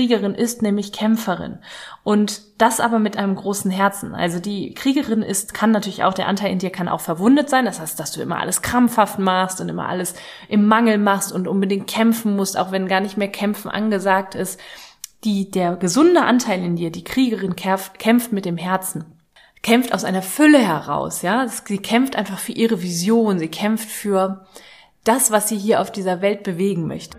Kriegerin ist nämlich Kämpferin. Und das aber mit einem großen Herzen. Also die Kriegerin ist, kann natürlich auch, der Anteil in dir kann auch verwundet sein. Das heißt, dass du immer alles krampfhaft machst und immer alles im Mangel machst und unbedingt kämpfen musst, auch wenn gar nicht mehr kämpfen angesagt ist. Die, der gesunde Anteil in dir, die Kriegerin kämpft mit dem Herzen kämpft aus einer Fülle heraus, ja. Sie kämpft einfach für ihre Vision, sie kämpft für das, was sie hier auf dieser Welt bewegen möchte.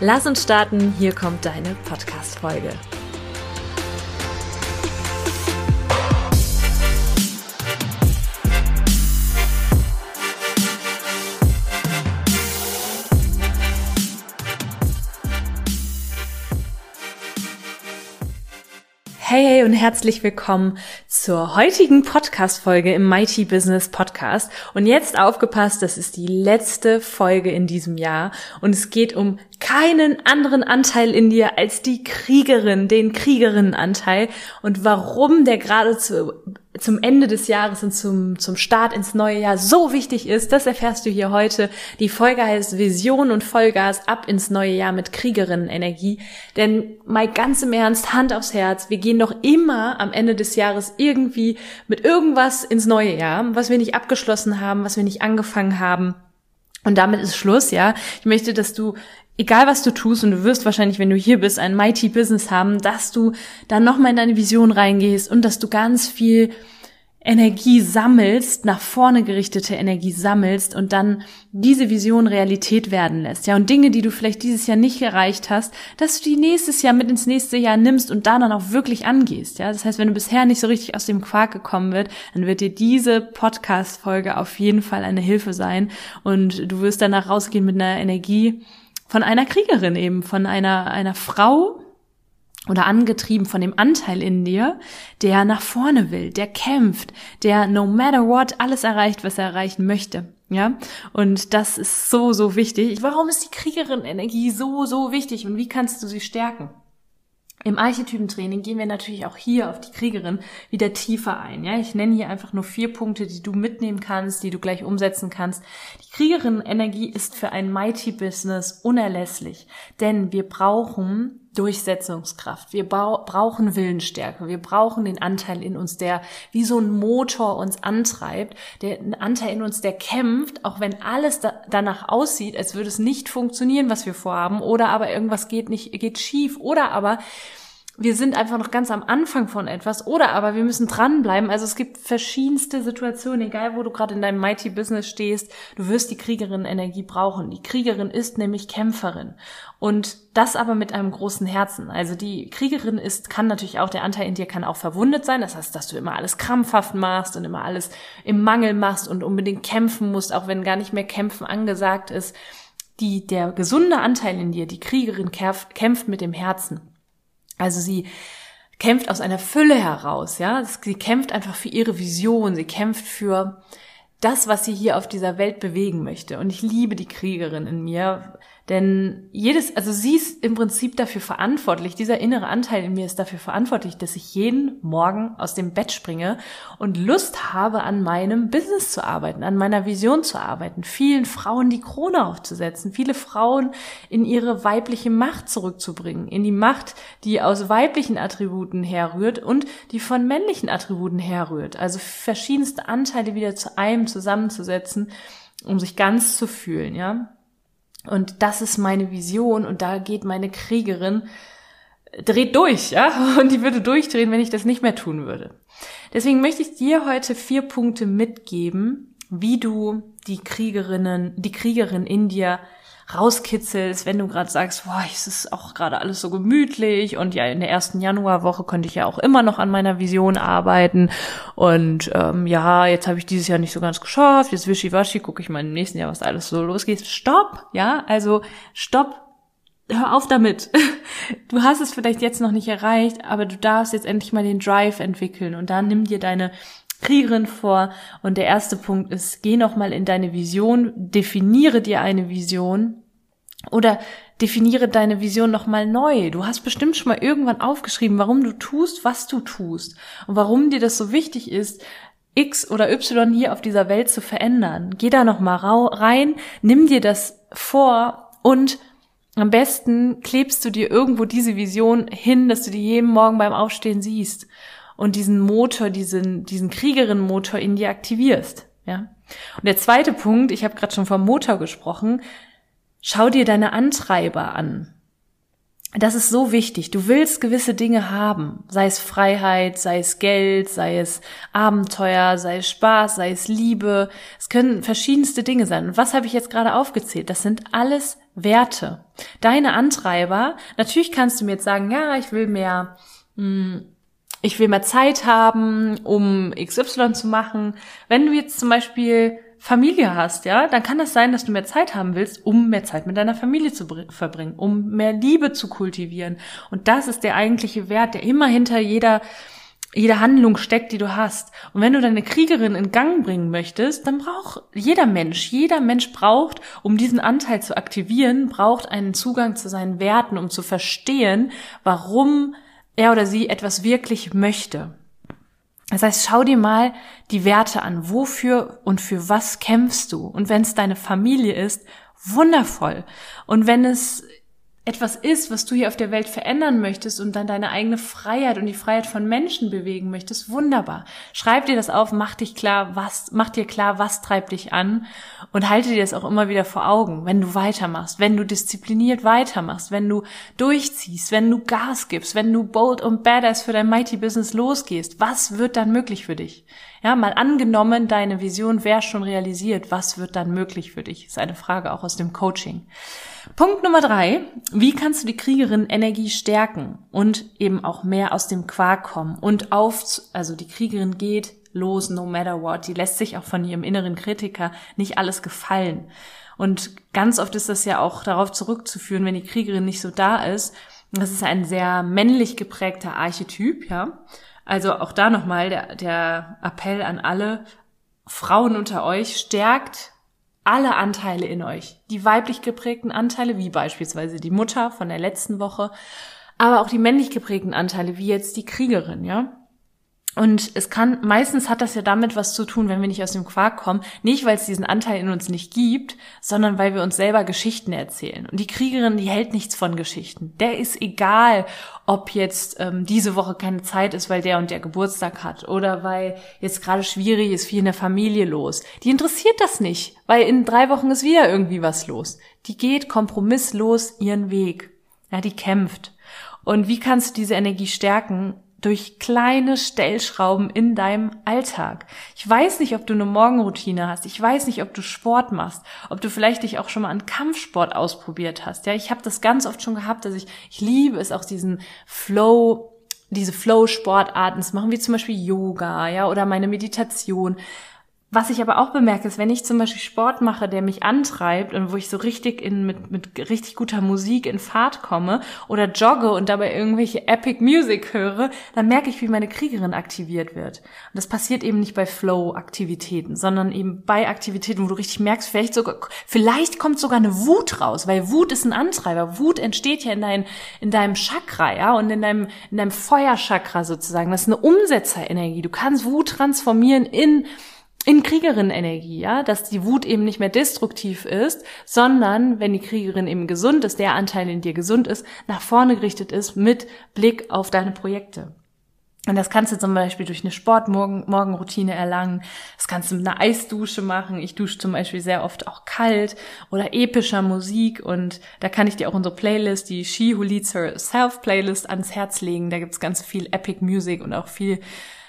Lass uns starten, hier kommt deine Podcast-Folge. Hey, hey und herzlich willkommen zur heutigen Podcast-Folge im Mighty Business Podcast. Und jetzt aufgepasst, das ist die letzte Folge in diesem Jahr und es geht um keinen anderen Anteil in dir als die Kriegerin, den Kriegerinnenanteil und warum der gerade zu, zum Ende des Jahres und zum, zum Start ins neue Jahr so wichtig ist, das erfährst du hier heute. Die Folge heißt Vision und Vollgas ab ins neue Jahr mit Kriegerinnenenergie. Denn mal ganz im Ernst, Hand aufs Herz, wir gehen doch immer am Ende des Jahres irgendwie mit irgendwas ins neue Jahr, was wir nicht abgeschlossen haben, was wir nicht angefangen haben. Und damit ist Schluss, ja. Ich möchte, dass du egal was du tust, und du wirst wahrscheinlich, wenn du hier bist, ein mighty Business haben, dass du dann nochmal in deine Vision reingehst und dass du ganz viel Energie sammelst, nach vorne gerichtete Energie sammelst und dann diese Vision Realität werden lässt. Ja, und Dinge, die du vielleicht dieses Jahr nicht erreicht hast, dass du die nächstes Jahr mit ins nächste Jahr nimmst und da dann auch wirklich angehst. Ja, das heißt, wenn du bisher nicht so richtig aus dem Quark gekommen wird, dann wird dir diese Podcast-Folge auf jeden Fall eine Hilfe sein und du wirst danach rausgehen mit einer Energie, von einer Kriegerin eben, von einer, einer Frau oder angetrieben von dem Anteil in dir, der nach vorne will, der kämpft, der no matter what alles erreicht, was er erreichen möchte. Ja, und das ist so, so wichtig. Warum ist die Kriegerin-Energie so, so wichtig und wie kannst du sie stärken? Im Archetypentraining gehen wir natürlich auch hier auf die Kriegerin wieder tiefer ein. Ja, ich nenne hier einfach nur vier Punkte, die du mitnehmen kannst, die du gleich umsetzen kannst. Die Kriegerin-Energie ist für ein Mighty Business unerlässlich, denn wir brauchen Durchsetzungskraft. Wir brauchen Willensstärke. Wir brauchen den Anteil in uns, der wie so ein Motor uns antreibt, der ein Anteil in uns, der kämpft, auch wenn alles da, danach aussieht, als würde es nicht funktionieren, was wir vorhaben, oder aber irgendwas geht nicht, geht schief, oder aber wir sind einfach noch ganz am Anfang von etwas oder aber wir müssen dranbleiben. Also es gibt verschiedenste Situationen, egal wo du gerade in deinem Mighty Business stehst, du wirst die Kriegerin Energie brauchen. Die Kriegerin ist nämlich Kämpferin und das aber mit einem großen Herzen. Also die Kriegerin ist, kann natürlich auch, der Anteil in dir kann auch verwundet sein. Das heißt, dass du immer alles krampfhaft machst und immer alles im Mangel machst und unbedingt kämpfen musst, auch wenn gar nicht mehr kämpfen angesagt ist. Die, der gesunde Anteil in dir, die Kriegerin kämpft mit dem Herzen. Also sie kämpft aus einer Fülle heraus, ja. Sie kämpft einfach für ihre Vision. Sie kämpft für das, was sie hier auf dieser Welt bewegen möchte. Und ich liebe die Kriegerin in mir, denn jedes, also sie ist im Prinzip dafür verantwortlich, dieser innere Anteil in mir ist dafür verantwortlich, dass ich jeden Morgen aus dem Bett springe und Lust habe, an meinem Business zu arbeiten, an meiner Vision zu arbeiten, vielen Frauen die Krone aufzusetzen, viele Frauen in ihre weibliche Macht zurückzubringen, in die Macht, die aus weiblichen Attributen herrührt und die von männlichen Attributen herrührt. Also verschiedenste Anteile wieder zu einem zusammenzusetzen, um sich ganz zu fühlen, ja. Und das ist meine Vision und da geht meine Kriegerin dreht durch, ja, und die würde durchdrehen, wenn ich das nicht mehr tun würde. Deswegen möchte ich dir heute vier Punkte mitgeben, wie du die Kriegerinnen, die Kriegerin in dir rauskitzelst, wenn du gerade sagst, boah, es ist auch gerade alles so gemütlich und ja, in der ersten Januarwoche könnte ich ja auch immer noch an meiner Vision arbeiten und ähm, ja, jetzt habe ich dieses Jahr nicht so ganz geschafft, jetzt wischiwaschi, gucke ich mal im nächsten Jahr, was alles so losgeht. Stopp, ja, also stopp, hör auf damit. Du hast es vielleicht jetzt noch nicht erreicht, aber du darfst jetzt endlich mal den Drive entwickeln und dann nimm dir deine Kriegerin vor. Und der erste Punkt ist, geh nochmal in deine Vision, definiere dir eine Vision oder definiere deine Vision nochmal neu. Du hast bestimmt schon mal irgendwann aufgeschrieben, warum du tust, was du tust und warum dir das so wichtig ist, X oder Y hier auf dieser Welt zu verändern. Geh da nochmal rein, nimm dir das vor und am besten klebst du dir irgendwo diese Vision hin, dass du die jeden Morgen beim Aufstehen siehst und diesen Motor, diesen, diesen Kriegerin-Motor in dir aktivierst. Ja. Und der zweite Punkt, ich habe gerade schon vom Motor gesprochen, schau dir deine Antreiber an. Das ist so wichtig. Du willst gewisse Dinge haben, sei es Freiheit, sei es Geld, sei es Abenteuer, sei es Spaß, sei es Liebe. Es können verschiedenste Dinge sein. Und was habe ich jetzt gerade aufgezählt? Das sind alles Werte. Deine Antreiber. Natürlich kannst du mir jetzt sagen, ja, ich will mehr mh, hm, ich will mehr Zeit haben, um XY zu machen. Wenn du jetzt zum Beispiel Familie hast, ja, dann kann das sein, dass du mehr Zeit haben willst, um mehr Zeit mit deiner Familie zu verbringen, um mehr Liebe zu kultivieren. Und das ist der eigentliche Wert, der immer hinter jeder jeder Handlung steckt, die du hast. Und wenn du deine Kriegerin in Gang bringen möchtest, dann braucht jeder Mensch, jeder Mensch braucht, um diesen Anteil zu aktivieren, braucht einen Zugang zu seinen Werten, um zu verstehen, warum er oder sie etwas wirklich möchte. Das heißt, schau dir mal die Werte an. Wofür und für was kämpfst du? Und wenn es deine Familie ist, wundervoll. Und wenn es etwas ist, was du hier auf der Welt verändern möchtest und dann deine eigene Freiheit und die Freiheit von Menschen bewegen möchtest, wunderbar. Schreib dir das auf, mach dich klar, was, mach dir klar, was treibt dich an und halte dir das auch immer wieder vor Augen, wenn du weitermachst, wenn du diszipliniert weitermachst, wenn du durchziehst, wenn du Gas gibst, wenn du bold und badass für dein Mighty Business losgehst, was wird dann möglich für dich? Ja, mal angenommen, deine Vision wäre schon realisiert, was wird dann möglich für dich? Ist eine Frage auch aus dem Coaching. Punkt Nummer drei. Wie kannst du die Kriegerin Energie stärken und eben auch mehr aus dem Quark kommen und auf, also die Kriegerin geht los, no matter what. Die lässt sich auch von ihrem inneren Kritiker nicht alles gefallen. Und ganz oft ist das ja auch darauf zurückzuführen, wenn die Kriegerin nicht so da ist. Das ist ein sehr männlich geprägter Archetyp, ja. Also auch da nochmal der, der Appell an alle Frauen unter euch, stärkt alle Anteile in euch. Die weiblich geprägten Anteile, wie beispielsweise die Mutter von der letzten Woche, aber auch die männlich geprägten Anteile, wie jetzt die Kriegerin, ja. Und es kann, meistens hat das ja damit was zu tun, wenn wir nicht aus dem Quark kommen. Nicht, weil es diesen Anteil in uns nicht gibt, sondern weil wir uns selber Geschichten erzählen. Und die Kriegerin, die hält nichts von Geschichten. Der ist egal, ob jetzt ähm, diese Woche keine Zeit ist, weil der und der Geburtstag hat oder weil jetzt gerade schwierig ist, viel in der Familie los. Die interessiert das nicht, weil in drei Wochen ist wieder irgendwie was los. Die geht kompromisslos ihren Weg. Ja, die kämpft. Und wie kannst du diese Energie stärken? Durch kleine Stellschrauben in deinem Alltag. Ich weiß nicht, ob du eine Morgenroutine hast. Ich weiß nicht, ob du Sport machst, ob du vielleicht dich auch schon mal an Kampfsport ausprobiert hast. Ja, ich habe das ganz oft schon gehabt, dass ich ich liebe es auch diesen Flow diese Flow-Sportarten zu machen, wie zum Beispiel Yoga, ja, oder meine Meditation. Was ich aber auch bemerke, ist, wenn ich zum Beispiel Sport mache, der mich antreibt und wo ich so richtig in, mit, mit richtig guter Musik in Fahrt komme oder jogge und dabei irgendwelche Epic Music höre, dann merke ich, wie meine Kriegerin aktiviert wird. Und das passiert eben nicht bei Flow-Aktivitäten, sondern eben bei Aktivitäten, wo du richtig merkst, vielleicht sogar, vielleicht kommt sogar eine Wut raus, weil Wut ist ein Antreiber. Wut entsteht ja in, dein, in deinem Chakra, ja, und in deinem, in deinem Feuerchakra sozusagen. Das ist eine Umsetzerenergie. Du kannst Wut transformieren in in Kriegerin-Energie, ja, dass die Wut eben nicht mehr destruktiv ist, sondern wenn die Kriegerin eben gesund ist, der Anteil in dir gesund ist, nach vorne gerichtet ist mit Blick auf deine Projekte. Und das kannst du zum Beispiel durch eine Sportmorgenroutine erlangen. Das kannst du mit einer Eisdusche machen. Ich dusche zum Beispiel sehr oft auch kalt oder epischer Musik. Und da kann ich dir auch unsere Playlist, die She Who Leads Herself Playlist ans Herz legen. Da gibt's ganz viel Epic Music und auch viel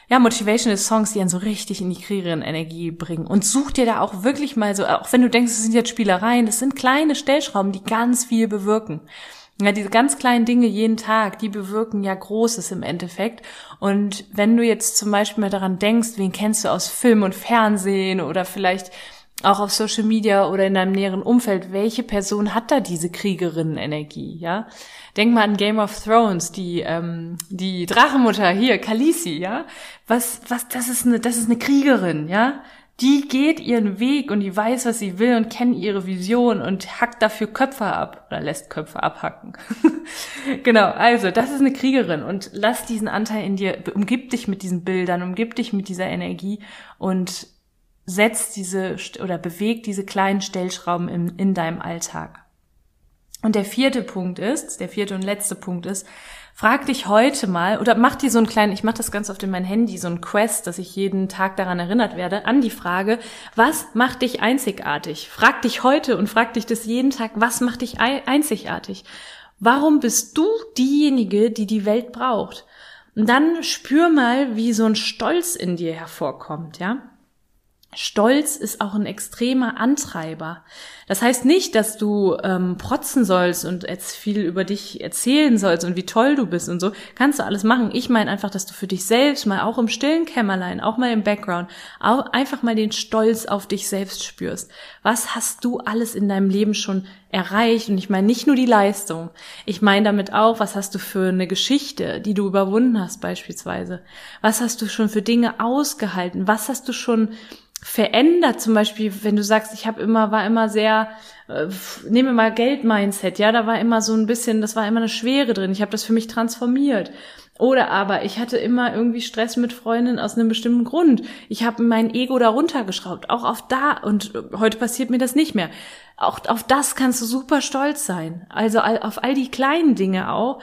ja, motivational Songs, die einen so richtig in die Kriegerin-Energie bringen. Und such dir da auch wirklich mal so, auch wenn du denkst, es sind jetzt Spielereien, das sind kleine Stellschrauben, die ganz viel bewirken. Ja, diese ganz kleinen Dinge jeden Tag, die bewirken ja Großes im Endeffekt. Und wenn du jetzt zum Beispiel mal daran denkst, wen kennst du aus Film und Fernsehen oder vielleicht auch auf Social Media oder in deinem näheren Umfeld, welche Person hat da diese Kriegerinnen-Energie, ja? Denk mal an Game of Thrones, die ähm, die Drachenmutter hier, Khaleesi, ja? Was was das ist eine das ist eine Kriegerin, ja? Die geht ihren Weg und die weiß, was sie will und kennt ihre Vision und hackt dafür Köpfe ab oder lässt Köpfe abhacken. genau, also das ist eine Kriegerin und lass diesen Anteil in dir, umgib dich mit diesen Bildern, umgib dich mit dieser Energie und setz diese oder beweg diese kleinen Stellschrauben in, in deinem Alltag. Und der vierte Punkt ist, der vierte und letzte Punkt ist, frag dich heute mal oder mach dir so einen kleinen, ich mache das ganz oft in mein Handy, so ein Quest, dass ich jeden Tag daran erinnert werde, an die Frage, was macht dich einzigartig? Frag dich heute und frag dich das jeden Tag, was macht dich einzigartig? Warum bist du diejenige, die die Welt braucht? Und dann spür mal, wie so ein Stolz in dir hervorkommt, ja? Stolz ist auch ein extremer Antreiber. Das heißt nicht, dass du ähm, protzen sollst und jetzt viel über dich erzählen sollst und wie toll du bist und so. Kannst du alles machen. Ich meine einfach, dass du für dich selbst mal auch im stillen Kämmerlein, auch mal im Background, auch einfach mal den Stolz auf dich selbst spürst. Was hast du alles in deinem Leben schon erreicht? Und ich meine nicht nur die Leistung. Ich meine damit auch, was hast du für eine Geschichte, die du überwunden hast beispielsweise? Was hast du schon für Dinge ausgehalten? Was hast du schon verändert, zum Beispiel, wenn du sagst, ich habe immer, war immer sehr, äh, nehme mal Geld-Mindset, ja, da war immer so ein bisschen, das war immer eine Schwere drin. Ich habe das für mich transformiert. Oder aber ich hatte immer irgendwie Stress mit Freundinnen aus einem bestimmten Grund. Ich habe mein Ego da runtergeschraubt. Auch auf da, und heute passiert mir das nicht mehr. Auch auf das kannst du super stolz sein. Also auf all die kleinen Dinge auch.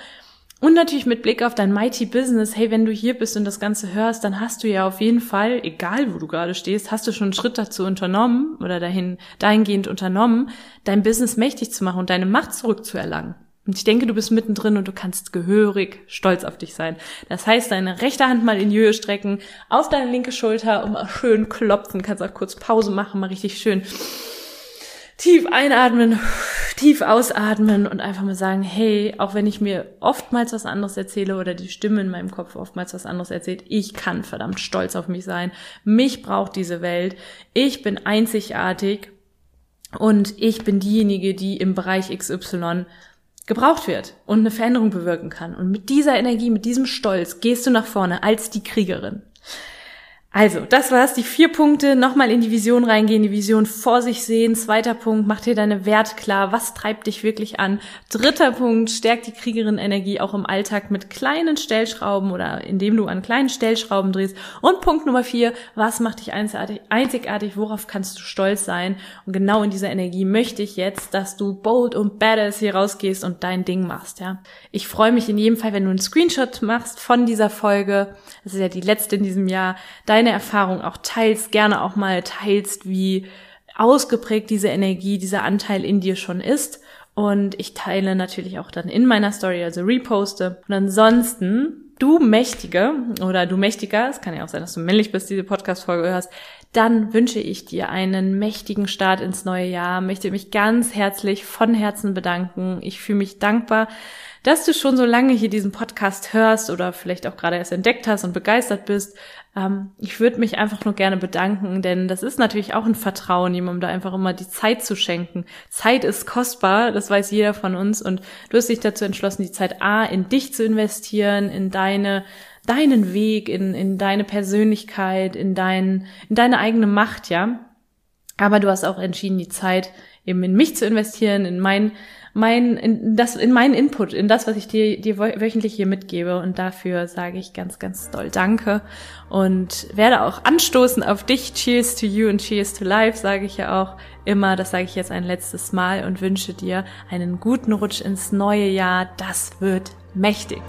Und natürlich mit Blick auf dein Mighty Business, hey, wenn du hier bist und das Ganze hörst, dann hast du ja auf jeden Fall, egal wo du gerade stehst, hast du schon einen Schritt dazu unternommen oder dahin, dahingehend unternommen, dein Business mächtig zu machen und deine Macht zurückzuerlangen. Und ich denke, du bist mittendrin und du kannst gehörig stolz auf dich sein. Das heißt, deine rechte Hand mal in die Höhe strecken, auf deine linke Schulter und mal schön klopfen. Kannst auch kurz Pause machen, mal richtig schön tief einatmen, tief ausatmen und einfach mal sagen, hey, auch wenn ich mir oftmals was anderes erzähle oder die Stimme in meinem Kopf oftmals was anderes erzählt, ich kann verdammt stolz auf mich sein. Mich braucht diese Welt. Ich bin einzigartig und ich bin diejenige, die im Bereich XY gebraucht wird und eine Veränderung bewirken kann. Und mit dieser Energie, mit diesem Stolz gehst du nach vorne als die Kriegerin. Also, das war's. Die vier Punkte. Nochmal in die Vision reingehen, die Vision vor sich sehen. Zweiter Punkt, mach dir deine Werte klar. Was treibt dich wirklich an? Dritter Punkt, stärkt die Kriegerin-Energie auch im Alltag mit kleinen Stellschrauben oder indem du an kleinen Stellschrauben drehst. Und Punkt Nummer vier, was macht dich einzigartig? einzigartig worauf kannst du stolz sein? Und genau in dieser Energie möchte ich jetzt, dass du bold und badass hier rausgehst und dein Ding machst, ja. Ich freue mich in jedem Fall, wenn du einen Screenshot machst von dieser Folge. Das ist ja die letzte in diesem Jahr. Dein deine Erfahrung auch teilst, gerne auch mal teilst, wie ausgeprägt diese Energie, dieser Anteil in dir schon ist. Und ich teile natürlich auch dann in meiner Story, also reposte. Und ansonsten, du Mächtige oder du Mächtiger, es kann ja auch sein, dass du männlich bist, diese Podcast-Folge hörst, dann wünsche ich dir einen mächtigen Start ins neue Jahr, möchte mich ganz herzlich von Herzen bedanken. Ich fühle mich dankbar, dass du schon so lange hier diesen Podcast hörst oder vielleicht auch gerade erst entdeckt hast und begeistert bist. Ähm, ich würde mich einfach nur gerne bedanken, denn das ist natürlich auch ein Vertrauen, jemandem da einfach immer die Zeit zu schenken. Zeit ist kostbar, das weiß jeder von uns und du hast dich dazu entschlossen, die Zeit A in dich zu investieren, in deine deinen Weg, in, in deine Persönlichkeit, in dein, in deine eigene Macht, ja. Aber du hast auch entschieden, die Zeit eben in mich zu investieren, in mein mein, in das, in meinen Input, in das, was ich dir, dir wöchentlich hier mitgebe. Und dafür sage ich ganz, ganz doll Danke und werde auch anstoßen auf dich. Cheers to you and cheers to life, sage ich ja auch immer. Das sage ich jetzt ein letztes Mal und wünsche dir einen guten Rutsch ins neue Jahr. Das wird mächtig.